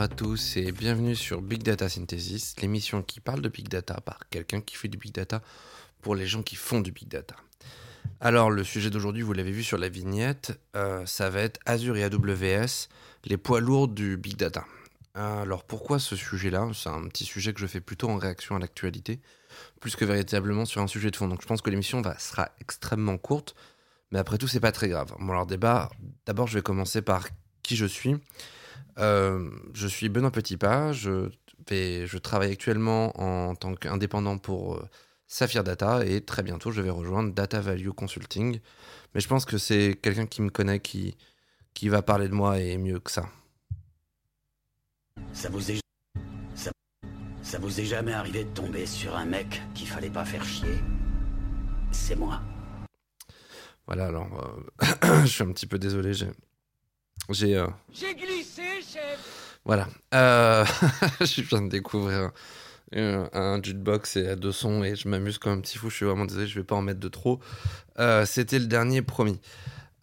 À tous et bienvenue sur Big Data Synthesis, l'émission qui parle de Big Data par quelqu'un qui fait du Big Data pour les gens qui font du Big Data. Alors le sujet d'aujourd'hui, vous l'avez vu sur la vignette, euh, ça va être Azure et AWS, les poids lourds du Big Data. Alors pourquoi ce sujet-là? C'est un petit sujet que je fais plutôt en réaction à l'actualité, plus que véritablement sur un sujet de fond. Donc je pense que l'émission sera extrêmement courte, mais après tout, c'est pas très grave. Bon alors débat, d'abord je vais commencer par qui je suis. Euh, je suis Benoît Petitpas, je, je travaille actuellement en tant qu'indépendant pour euh, Saphir Data et très bientôt je vais rejoindre Data Value Consulting. Mais je pense que c'est quelqu'un qui me connaît qui, qui va parler de moi et mieux que ça. Ça vous est... Ça... ça vous est jamais arrivé de tomber sur un mec qu'il fallait pas faire chier? C'est moi. Voilà, alors, euh, je suis un petit peu désolé, j'ai... J'ai, euh, J'ai glissé, chef Voilà. Euh, je viens de découvrir un, un jukebox et deux sons et je m'amuse comme un petit fou. Je suis vraiment désolé, je vais pas en mettre de trop. Euh, C'était le dernier promis.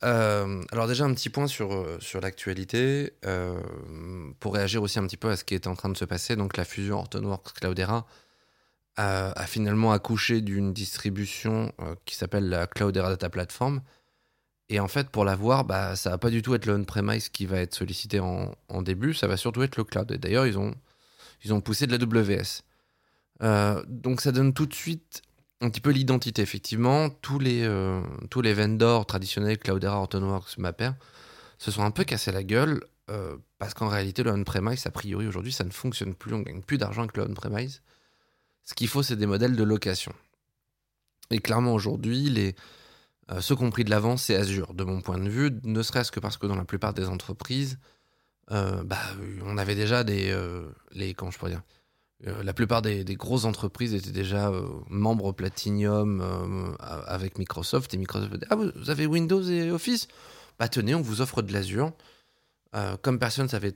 Alors déjà un petit point sur, sur l'actualité pour réagir aussi un petit peu à ce qui est en train de se passer. Donc la fusion Hortonworks Cloudera a, a finalement accouché d'une distribution qui s'appelle la Cloudera Data Platform. Et en fait, pour l'avoir, bah, ça va pas du tout être le on-premise qui va être sollicité en, début, ça va surtout être le cloud. Et d'ailleurs, ils ont, ils ont poussé de la WS. Euh, donc ça donne tout de suite un petit peu l'identité. Effectivement, tous les, euh, tous les vendors traditionnels, Cloudera, Hortonworks, Mapper, se sont un peu cassés la gueule euh, parce qu'en réalité, le on-premise, a priori, aujourd'hui, ça ne fonctionne plus. On gagne plus d'argent avec le on-premise. Ce qu'il faut, c'est des modèles de location. Et clairement, aujourd'hui, les, euh, ceux qui ont pris de l'avance, c'est Azure, de mon point de vue, ne serait-ce que parce que dans la plupart des entreprises, euh, bah, on avait déjà des. euh, comment je pourrais dire Euh, La plupart des, des grosses entreprises étaient déjà membres Platinum euh, avec Microsoft. Et Microsoft Ah, vous avez Windows et Office? Bah, tenez, on vous offre de l'Azure. Comme personne ne savait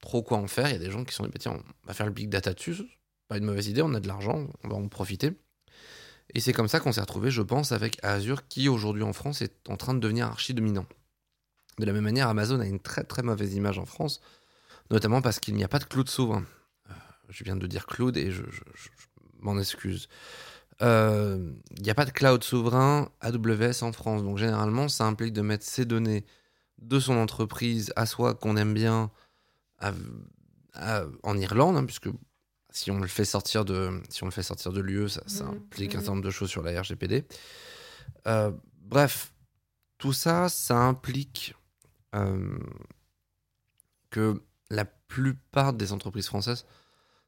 trop quoi en faire, il y a des gens qui sont dit bah, Tiens, on va faire le big data dessus. Pas une mauvaise idée, on a de l'argent, on va en profiter. Et c'est comme ça qu'on s'est retrouvé, je pense, avec Azure qui aujourd'hui en France est en train de devenir archi dominant. De la même manière, Amazon a une très très mauvaise image en France, notamment parce qu'il n'y a pas de cloud souverain. Euh, je viens de dire cloud et je, m'en excuse. Euh, Il n'y a pas de cloud souverain AWS en France, donc généralement ça implique de mettre ses données de son entreprise à soi qu'on aime bien en Irlande, hein, puisque si on le fait sortir de, si on le fait sortir de l'UE, ça, ça Mhm, implique un mhm. certain nombre de choses sur la RGPD. Euh, bref, tout ça, ça implique euh, que la plupart des entreprises françaises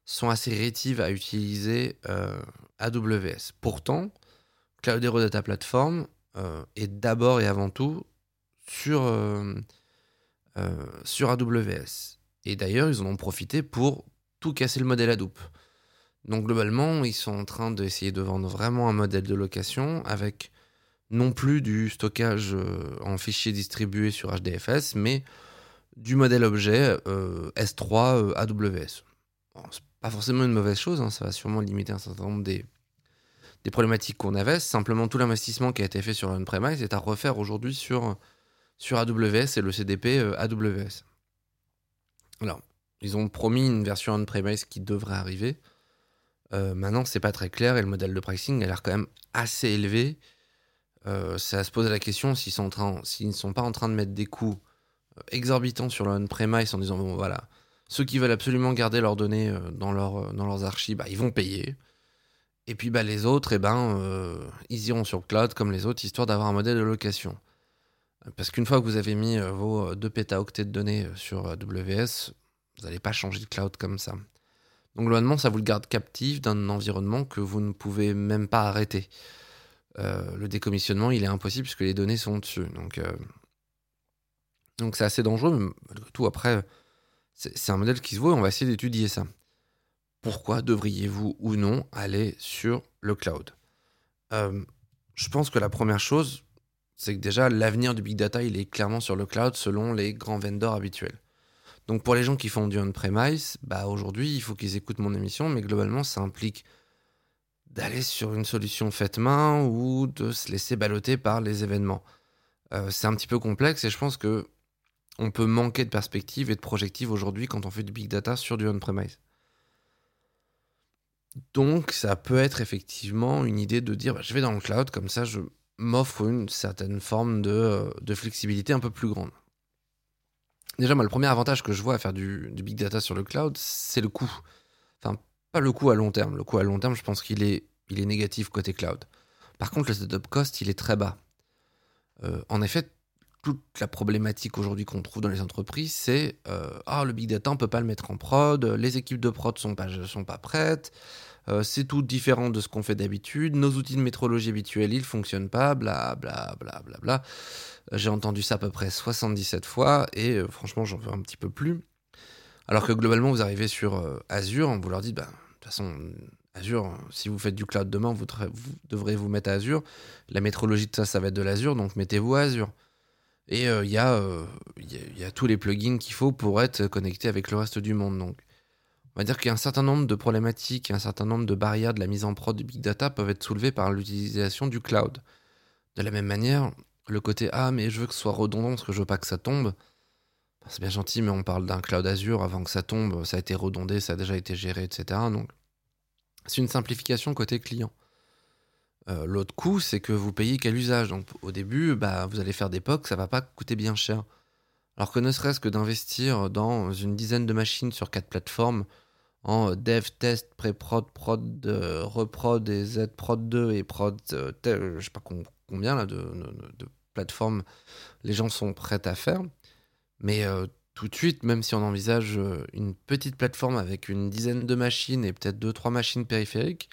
sont assez rétives à utiliser euh, AWS. Pourtant, Cloudera Data Platform est d'abord et avant tout sur, sur AWS. Et d'ailleurs, ils en ont profité pour tout casser le modèle Hadoop. Donc globalement, ils sont en train d'essayer de vendre vraiment un modèle de location avec non plus du stockage euh, en fichiers distribués sur HDFS, mais du modèle objet euh, S3 euh, AWS. Bon, c'est pas forcément une mauvaise chose, hein, ça va sûrement limiter un certain nombre des, des problématiques qu'on avait. Simplement, tout l'investissement qui a été fait sur on-premise est à refaire aujourd'hui sur, sur AWS et le CDP AWS. Alors, ils ont promis une version on-premise qui devrait arriver. Euh, maintenant, c'est pas très clair et le modèle de pricing a l'air quand même assez élevé. Euh, ça se pose la question s'ils ne sont pas en train de mettre des coûts euh, exorbitants sur le on-premise en disant bon voilà, ceux qui veulent absolument garder leurs données euh, dans, leur, euh, dans leurs archives, bah, ils vont payer. Et puis bah, les autres, eh ben, ils iront sur cloud comme les autres, histoire d'avoir un modèle de location. Parce qu'une fois que vous avez mis vos 2 pétaoctets de données sur AWS, vous n'allez pas changer de cloud comme ça. Donc globalement, ça vous le garde captif d'un environnement que vous ne pouvez même pas arrêter. Euh, le décommissionnement, il est impossible puisque les données sont dessus. Donc, euh, c'est assez dangereux, mais tout, après, c'est un modèle qui se vaut et on va essayer d'étudier ça. Pourquoi devriez-vous ou non aller sur le cloud? Euh, Je pense que la première chose, c'est que déjà, l'avenir du big data, il est clairement sur le cloud selon les grands vendors habituels. Donc pour les gens qui font du on-premise, bah aujourd'hui, il faut qu'ils écoutent mon émission, mais globalement, ça implique d'aller sur une solution faite main ou de se laisser balloter par les événements. Euh, c'est un petit peu complexe et je pense que on peut manquer de perspective et de projective aujourd'hui quand on fait du big data sur du on-premise. Donc, ça peut être effectivement une idée de dire bah, je vais dans le cloud, comme ça, je m'offre une certaine forme de, euh, de, flexibilité un peu plus grande. Déjà, le premier avantage que je vois à faire du, du big data sur le cloud, c'est le coût. Enfin, pas le coût à long terme. Le coût à long terme, je pense qu'il est, il est négatif côté cloud. Par contre, le setup cost, il est très bas. Euh, en effet, toute la problématique aujourd'hui qu'on trouve dans les entreprises, c'est euh, ah le big data on peut pas le mettre en prod, les équipes de prod sont pas sont pas prêtes, euh, c'est tout différent de ce qu'on fait d'habitude, nos outils de métrologie habituels ils fonctionnent pas, bla bla bla bla bla. J'ai entendu ça à peu près 77 fois et euh, franchement j'en veux un petit peu plus. Alors que globalement vous arrivez sur Azure, vous leur dites bah de toute façon Azure, si vous faites du cloud demain, vous, vous devrez vous mettre à Azure. La métrologie de ça, ça va être de l'Azure, donc mettez-vous à Azure. Et euh, euh, il y, a tous les plugins qu'il faut pour être connecté avec le reste du monde. Donc, on va dire qu'il y a un certain nombre de problématiques, un certain nombre de barrières de la mise en prod du big data peuvent être soulevées par l'utilisation du cloud. De la même manière, le côté ah mais je veux que ce soit redondant parce que je veux pas que ça tombe. C'est bien gentil, mais on parle d'un cloud Azure avant que ça tombe, ça a été redondé, ça a déjà été géré, etc. Donc, c'est une simplification côté client. Euh, l'autre coût, c'est que vous payez quel usage. Donc au début, bah, vous allez faire des POC, ça va pas coûter bien cher. Alors que ne serait-ce que d'investir dans une dizaine de machines sur quatre plateformes en dev, test, pré-prod, prod, euh, reprod et Z-prod 2 et prod, euh, je sais pas combien là, de, plateformes les gens sont prêts à faire. Mais tout de suite, même si on envisage une petite plateforme avec une dizaine de machines et peut-être deux, trois machines périphériques,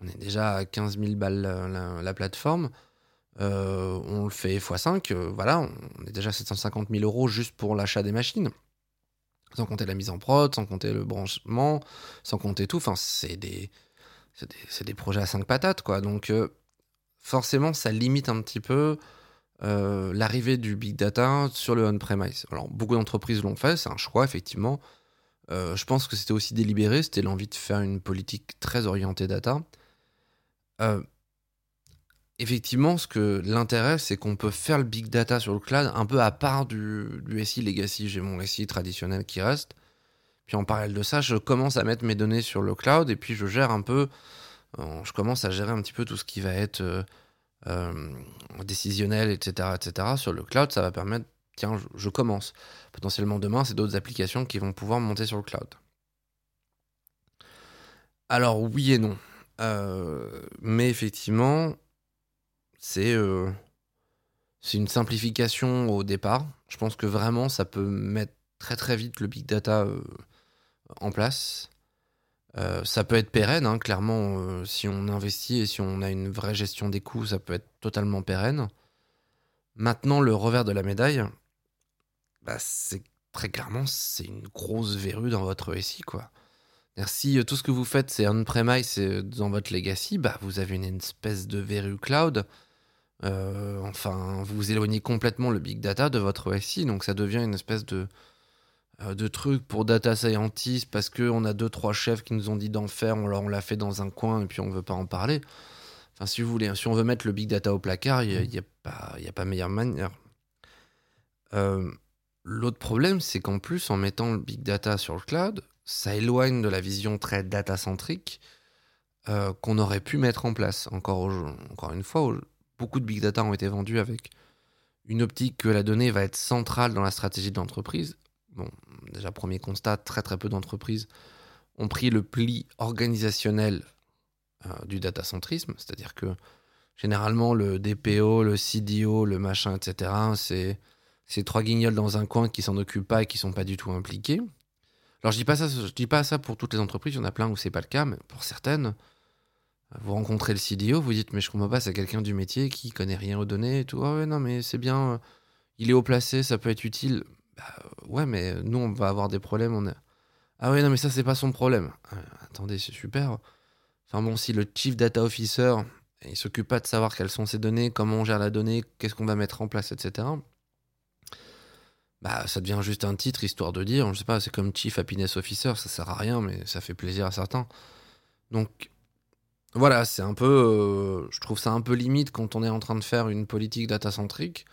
on est déjà à 15 000 balles la, plateforme. Euh, on le fait x5, euh, voilà, on est déjà à 750 000 euros juste pour l'achat des machines. Sans compter la mise en prod, sans compter le branchement, sans compter tout. Enfin, c'est des, projets à 5 patates, quoi. Donc, euh, forcément, ça limite un petit peu l'arrivée du big data sur le on-premise. Alors, beaucoup d'entreprises l'ont fait, c'est un choix, effectivement. je pense que c'était aussi délibéré, c'était l'envie de faire une politique très orientée data. Euh, effectivement, ce que l'intérêt, c'est qu'on peut faire le big data sur le cloud un peu à part du, SI legacy. J'ai mon SI traditionnel qui reste. Puis en parallèle de ça, je commence à mettre mes données sur le cloud et puis je gère un peu, euh, je commence à gérer un petit peu tout ce qui va être euh, décisionnel, etc., etc. Sur le cloud, ça va permettre, tiens, je, je commence. Potentiellement demain, c'est d'autres applications qui vont pouvoir monter sur le cloud. Alors oui et non. Euh, mais effectivement, c'est euh, c'est une simplification au départ. Je pense que vraiment, ça peut mettre très très vite le big data euh, en place. ça peut être pérenne, hein, clairement, si on investit et si on a une vraie gestion des coûts, ça peut être totalement pérenne. Maintenant, le revers de la médaille, bah, c'est très clairement, c'est une grosse verrue dans votre SI, quoi. Si euh, tout ce que vous faites, c'est on-premise euh, dans votre legacy, bah, vous avez une espèce de verrue cloud. Euh, enfin, vous éloignez complètement le big data de votre SI, donc ça devient une espèce de, de truc pour data scientist parce qu'on a deux, trois chefs qui nous ont dit d'en faire, on, l'a fait dans un coin et puis on veut pas en parler. Enfin, si vous voulez, si on veut mettre le big data au placard, il n'y a pas meilleure manière. L'autre problème, c'est qu'en plus, en mettant le big data sur le cloud, ça éloigne de la vision très data-centrique euh, qu'on aurait pu mettre en place. Encore, une fois, beaucoup de big data ont été vendus avec une optique que la donnée va être centrale dans la stratégie de l'entreprise. Bon, déjà, premier constat, très très peu d'entreprises ont pris le pli organisationnel euh, du data-centrisme, c'est-à-dire que généralement le DPO, le CDO, le machin, etc., c'est ces trois guignols dans un coin qui s'en occupent pas et qui sont pas du tout impliqués. Alors je dis pas ça, je dis pas ça pour toutes les entreprises, il y en a plein où c'est pas le cas, mais pour certaines, vous rencontrez le CDO, vous dites mais je comprends pas, c'est quelqu'un du métier qui connaît rien aux données et tout. Ah ouais non mais c'est bien, il est haut placé, ça peut être utile. Bah, ouais mais nous on va avoir des problèmes. On Ah ouais non mais ça c'est pas son problème. Euh, attendez c'est super. Enfin bon si le chief data officer il s'occupe pas de savoir quelles sont ses données, comment on gère la donnée, qu'est-ce qu'on va mettre en place, etc bah, ça devient juste un titre histoire de dire, je sais pas, c'est comme Chief Happiness Officer, ça sert à rien, mais ça fait plaisir à certains. Donc, voilà, c'est un peu, euh, je trouve ça un peu limite quand on est en train de faire une politique data-centrique,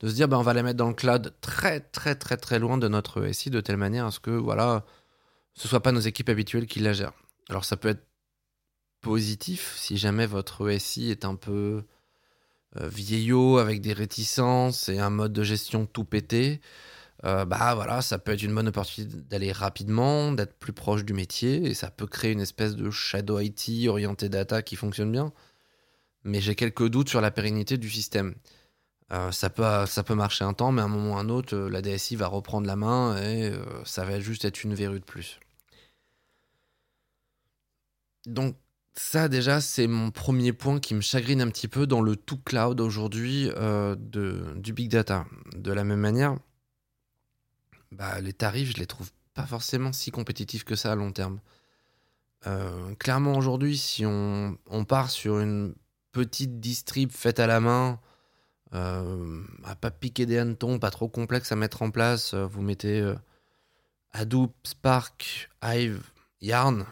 de se dire bah, on va les mettre dans le cloud très très très très loin de notre SI de telle manière à ce que voilà ce soit pas nos équipes habituelles qui la gèrent. Alors ça peut être positif si jamais votre SI est un peu vieillot avec des réticences et un mode de gestion tout pété. Euh, bah voilà, ça peut être une bonne opportunité d'aller rapidement, d'être plus proche du métier, et ça peut créer une espèce de shadow IT orienté data qui fonctionne bien. Mais j'ai quelques doutes sur la pérennité du système. Euh, ça, peut, ça peut marcher un temps, mais à un moment ou à un autre, euh, la DSI va reprendre la main et ça va juste être une verrue de plus. Donc ça déjà, c'est mon premier point qui me chagrine un petit peu dans le tout cloud aujourd'hui du big data. De la même manière, bah, les tarifs, je les trouve pas forcément si compétitifs que ça à long terme. Euh, clairement, aujourd'hui, si on, part sur une petite distrib faite à la main, euh, à pas piquer des hannetons, pas trop complexe à mettre en place, euh, vous mettez Hadoop, Spark, Hive, Yarn.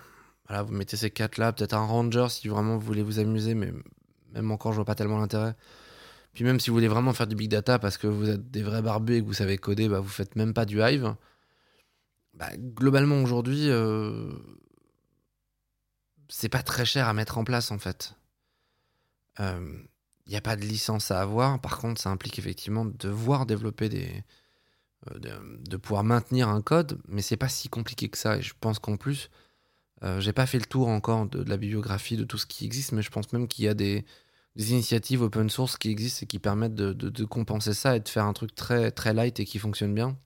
Voilà, vous mettez ces quatre-là, peut-être un Ranger si vraiment vous voulez vous amuser, mais même encore, je vois pas tellement l'intérêt. Puis même si vous voulez vraiment faire du big data parce que vous êtes des vrais barbus et que vous savez coder, bah vous faites même pas du Hive. Bah, globalement aujourd'hui, euh, c'est pas très cher à mettre en place en fait. Il euh, n'y a pas de licence à avoir. Par contre, ça implique effectivement de devoir développer des. Euh, de, pouvoir maintenir un code, mais c'est pas si compliqué que ça. Et je pense qu'en plus, j'ai pas fait le tour encore de, la bibliographie de tout ce qui existe, mais je pense même qu'il y a des, initiatives open source qui existent et qui permettent de, compenser ça et de faire un truc très, très light et qui fonctionne bien.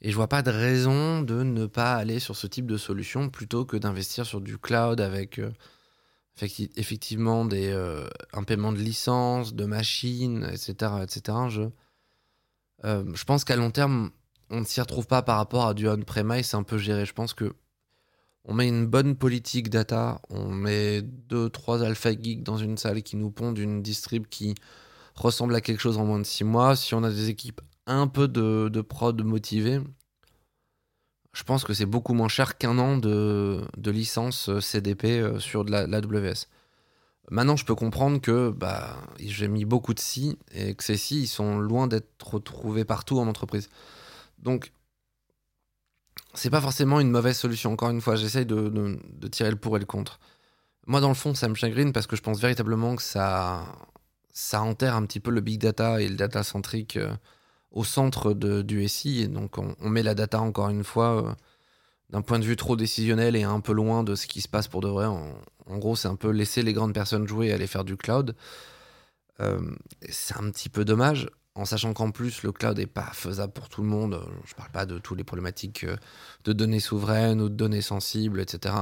Et je vois pas de raison de ne pas aller sur ce type de solution plutôt que d'investir sur du cloud avec euh, effectivement des, euh, un paiement de licence, de machines, etc. etc. Je, euh, je pense qu'à long terme, on ne s'y retrouve pas par rapport à du on-premise, c'est un peu géré. Je pense que on met une bonne politique data, on met deux, trois alpha geeks dans une salle qui nous pondent une distrib qui ressemble à quelque chose en moins de six mois. Si on a des équipes un peu de, de prod motivées, je pense que c'est beaucoup moins cher qu'un an de, licence CDP euh, sur de l'AWS. Maintenant, je peux comprendre que bah, j'ai mis beaucoup de si et que ces si, ils sont loin d'être retrouvés partout en entreprise. Donc, c'est pas forcément une mauvaise solution. Encore une fois, j'essaye de, tirer le pour et le contre. Moi, dans le fond, ça me chagrine parce que je pense véritablement que ça, ça enterre un petit peu le big data et le data centrique euh, au centre du SI. Et donc, on, met la data, encore une fois, euh, d'un point de vue trop décisionnel et un peu loin de ce qui se passe pour de vrai. En, gros, c'est un peu laisser les grandes personnes jouer et aller faire du cloud. Euh, c'est un petit peu dommage en sachant qu'en plus le cloud n'est pas faisable pour tout le monde. Je ne parle pas de toutes les problématiques euh, de données souveraines ou de données sensibles, etc.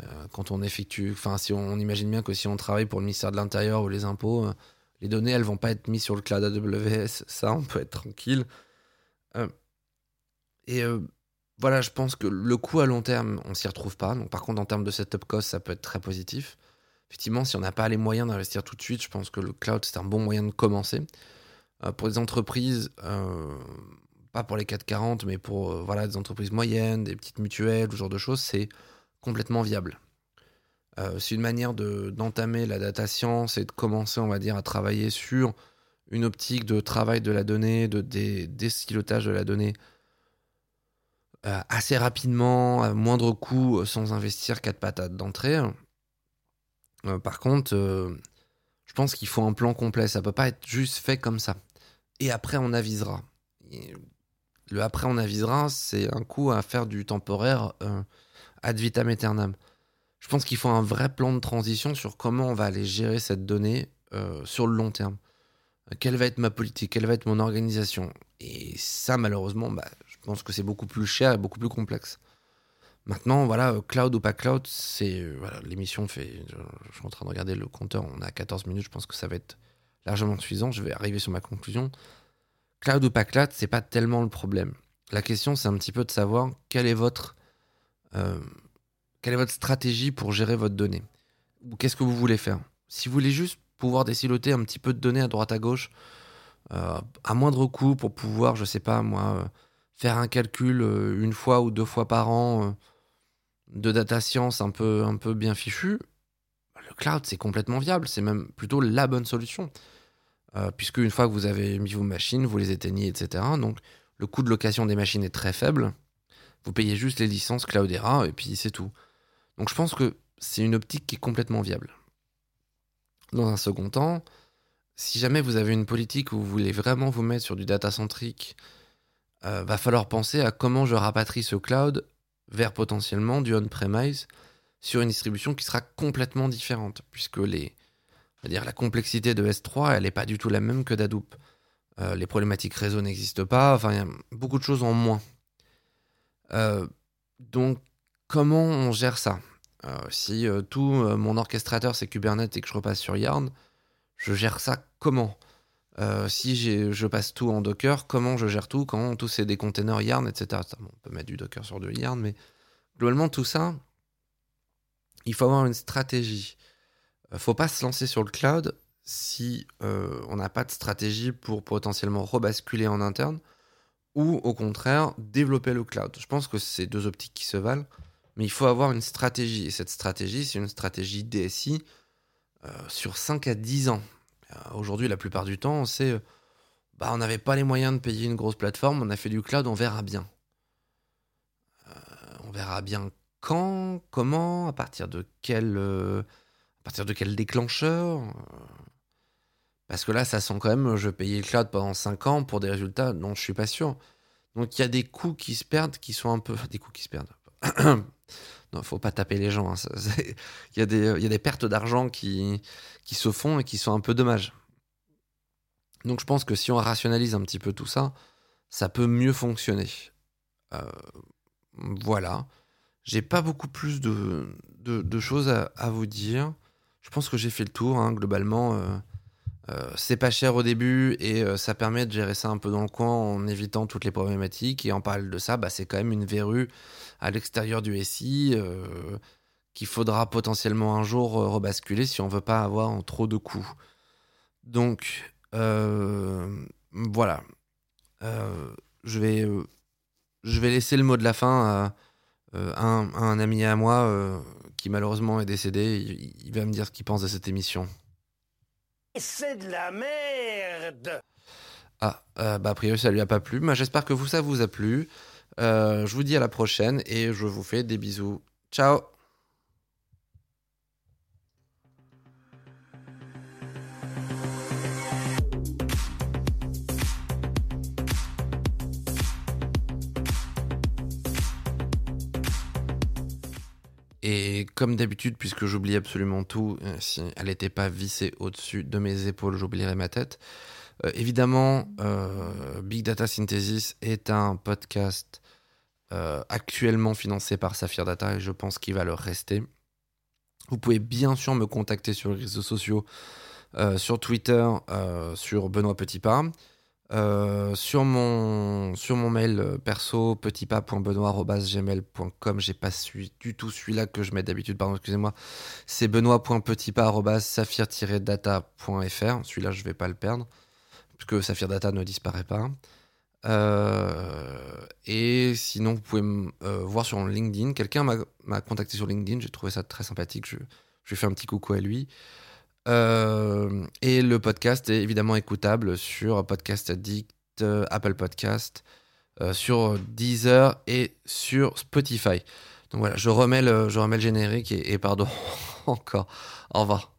Euh, quand on effectue, enfin si on, imagine bien que si on travaille pour le ministère de l'Intérieur ou les impôts, euh, les données elles vont pas être mises sur le cloud AWS, ça on peut être tranquille. et voilà, je pense que le coût à long terme, on s'y retrouve pas. Donc par contre en termes de setup cost, ça peut être très positif. Effectivement, si on n'a pas les moyens d'investir tout de suite, je pense que le cloud c'est un bon moyen de commencer. Euh, pour des entreprises, euh, pas pour les 440, mais pour euh, voilà, des entreprises moyennes, des petites mutuelles, ce genre de choses, c'est complètement viable. c'est une manière d'entamer la data science et de commencer, on va dire, à travailler sur une optique de travail de la donnée, de dé de la donnée assez rapidement, à moindre coût, sans investir quatre patates d'entrée. par contre, je pense qu'il faut un plan complet. Ça peut pas être juste fait comme ça et après on avisera. le après on avisera, c'est un coup à faire du temporaire euh, ad vitam aeternam. Je pense qu'il faut un vrai plan de transition sur comment on va aller gérer cette donnée euh, sur le long terme. Quelle va être ma politique? Quelle va être mon organisation? Et ça, malheureusement, bah, je pense que c'est beaucoup plus cher et beaucoup plus complexe. Maintenant, voilà, euh, cloud ou pas cloud, c'est voilà, l'émission fait. Je, je, suis en train de regarder le compteur, on a 14 minutes, je pense que ça va être largement suffisant. Je vais arriver sur ma conclusion. Cloud ou pas cloud, c'est pas tellement le problème. La question, c'est un petit peu de savoir quelle est votre, euh, quelle est votre stratégie pour gérer votre donnée. Ou qu'est-ce que vous voulez faire? Si vous voulez juste pouvoir déciloter un petit peu de données à droite à gauche, euh, à moindre coût, pour pouvoir, je sais pas moi, euh, faire un calcul une fois ou deux fois par an de data science un peu, un peu bien fichu, le cloud, c'est complètement viable. C'est même plutôt la bonne solution. Euh, puisque une fois que vous avez mis vos machines, vous les éteignez, etc. Donc le coût de location des machines est très faible. Vous payez juste les licences Cloudera et puis c'est tout. Donc je pense que c'est une optique qui est complètement viable. Dans un second temps, si jamais vous avez une politique où vous voulez vraiment vous mettre sur du data centrique, euh, va falloir penser à comment je rapatrie ce cloud vers potentiellement du on-premise sur une distribution qui sera complètement différente, puisque les, dire, la complexité de S3, elle n'est pas du tout la même que d'Hadoop. Euh, les problématiques réseau n'existent pas, enfin, beaucoup de choses en moins. Euh, donc, comment on gère ça? Euh, Si tout mon orchestrateur c'est Kubernetes et que je repasse sur Yarn, je gère ça comment? Si je passe tout en Docker, comment je gère tout quand tout c'est des containers Yarn, etc. on peut mettre du Docker sur du Yarn, mais globalement, tout ça, il faut avoir une stratégie. Il faut pas se lancer sur le cloud si on n'a pas de stratégie pour potentiellement rebasculer en interne ou au contraire développer le cloud. Je pense que c'est deux optiques qui se valent, mais il faut avoir une stratégie. Et cette stratégie, c'est une stratégie DSI euh, sur 5 à 10 ans. Euh, aujourd'hui, la plupart du temps, c'est euh, bah, on n'avait pas les moyens de payer une grosse plateforme, on a fait du cloud, on verra bien. on verra bien quand, comment, à partir de quel, à partir de quel déclencheur. Parce que là, ça sent quand même, je payais le cloud pendant 5 ans pour des résultats dont je suis pas sûr. Donc il y a des coûts qui se perdent, qui sont un peu... Des coûts qui se perdent. non, faut pas taper les gens. Hein. Il y, a des, pertes d'argent qui, se font et qui sont un peu dommages. Donc je pense que si on rationalise un petit peu tout ça, ça peut mieux fonctionner. Euh, voilà. J'ai pas beaucoup plus de, choses à, vous dire. Je pense que j'ai fait le tour, hein, globalement. Euh, euh, c'est pas cher au début et euh, ça permet de gérer ça un peu dans le coin en évitant toutes les problématiques. Et en parle de ça, bah, c'est quand même une verrue à l'extérieur du SI qu'il faudra potentiellement un jour rebasculer si on veut pas avoir trop de coûts. Donc voilà. je, vais, je vais laisser le mot de la fin un, un, ami à moi qui malheureusement est décédé. il va me dire ce qu'il pense de cette émission. C'est de la merde Ah, euh, bah a priori ça lui a pas plu. Mais j'espère que vous, ça vous a plu. Euh, je vous dis à la prochaine et je vous fais des bisous. Ciao comme d'habitude, puisque j'oublie absolument tout, euh, si elle n'était pas vissée au-dessus de mes épaules, j'oublierais ma tête. Euh, évidemment, euh, Big Data Synthesis est un podcast actuellement financé par Saphir Data et je pense qu'il va le rester. Vous pouvez bien sûr me contacter sur les réseaux sociaux, sur Twitter, sur Benoît Petitpas. Euh, sur, mon, sur mon mail euh, perso, petitpas.benoît.gmail.com, j'ai pas su, du tout celui-là que je mets d'habitude, pardon, excusez-moi. C'est benoît.petitpas.saphir-data.fr. Celui-là, je vais pas le perdre, puisque Saphir Data ne disparaît pas. Euh, et sinon, vous pouvez me voir sur LinkedIn. Quelqu'un m'a contacté sur LinkedIn, j'ai trouvé ça très sympathique. Je, je lui fais un petit coucou à lui. Euh, et le podcast est évidemment écoutable sur Podcast Addict, euh, Apple Podcast, euh, sur Deezer et sur Spotify. Donc voilà, je remets le, je remets le générique et, et pardon encore. Au revoir.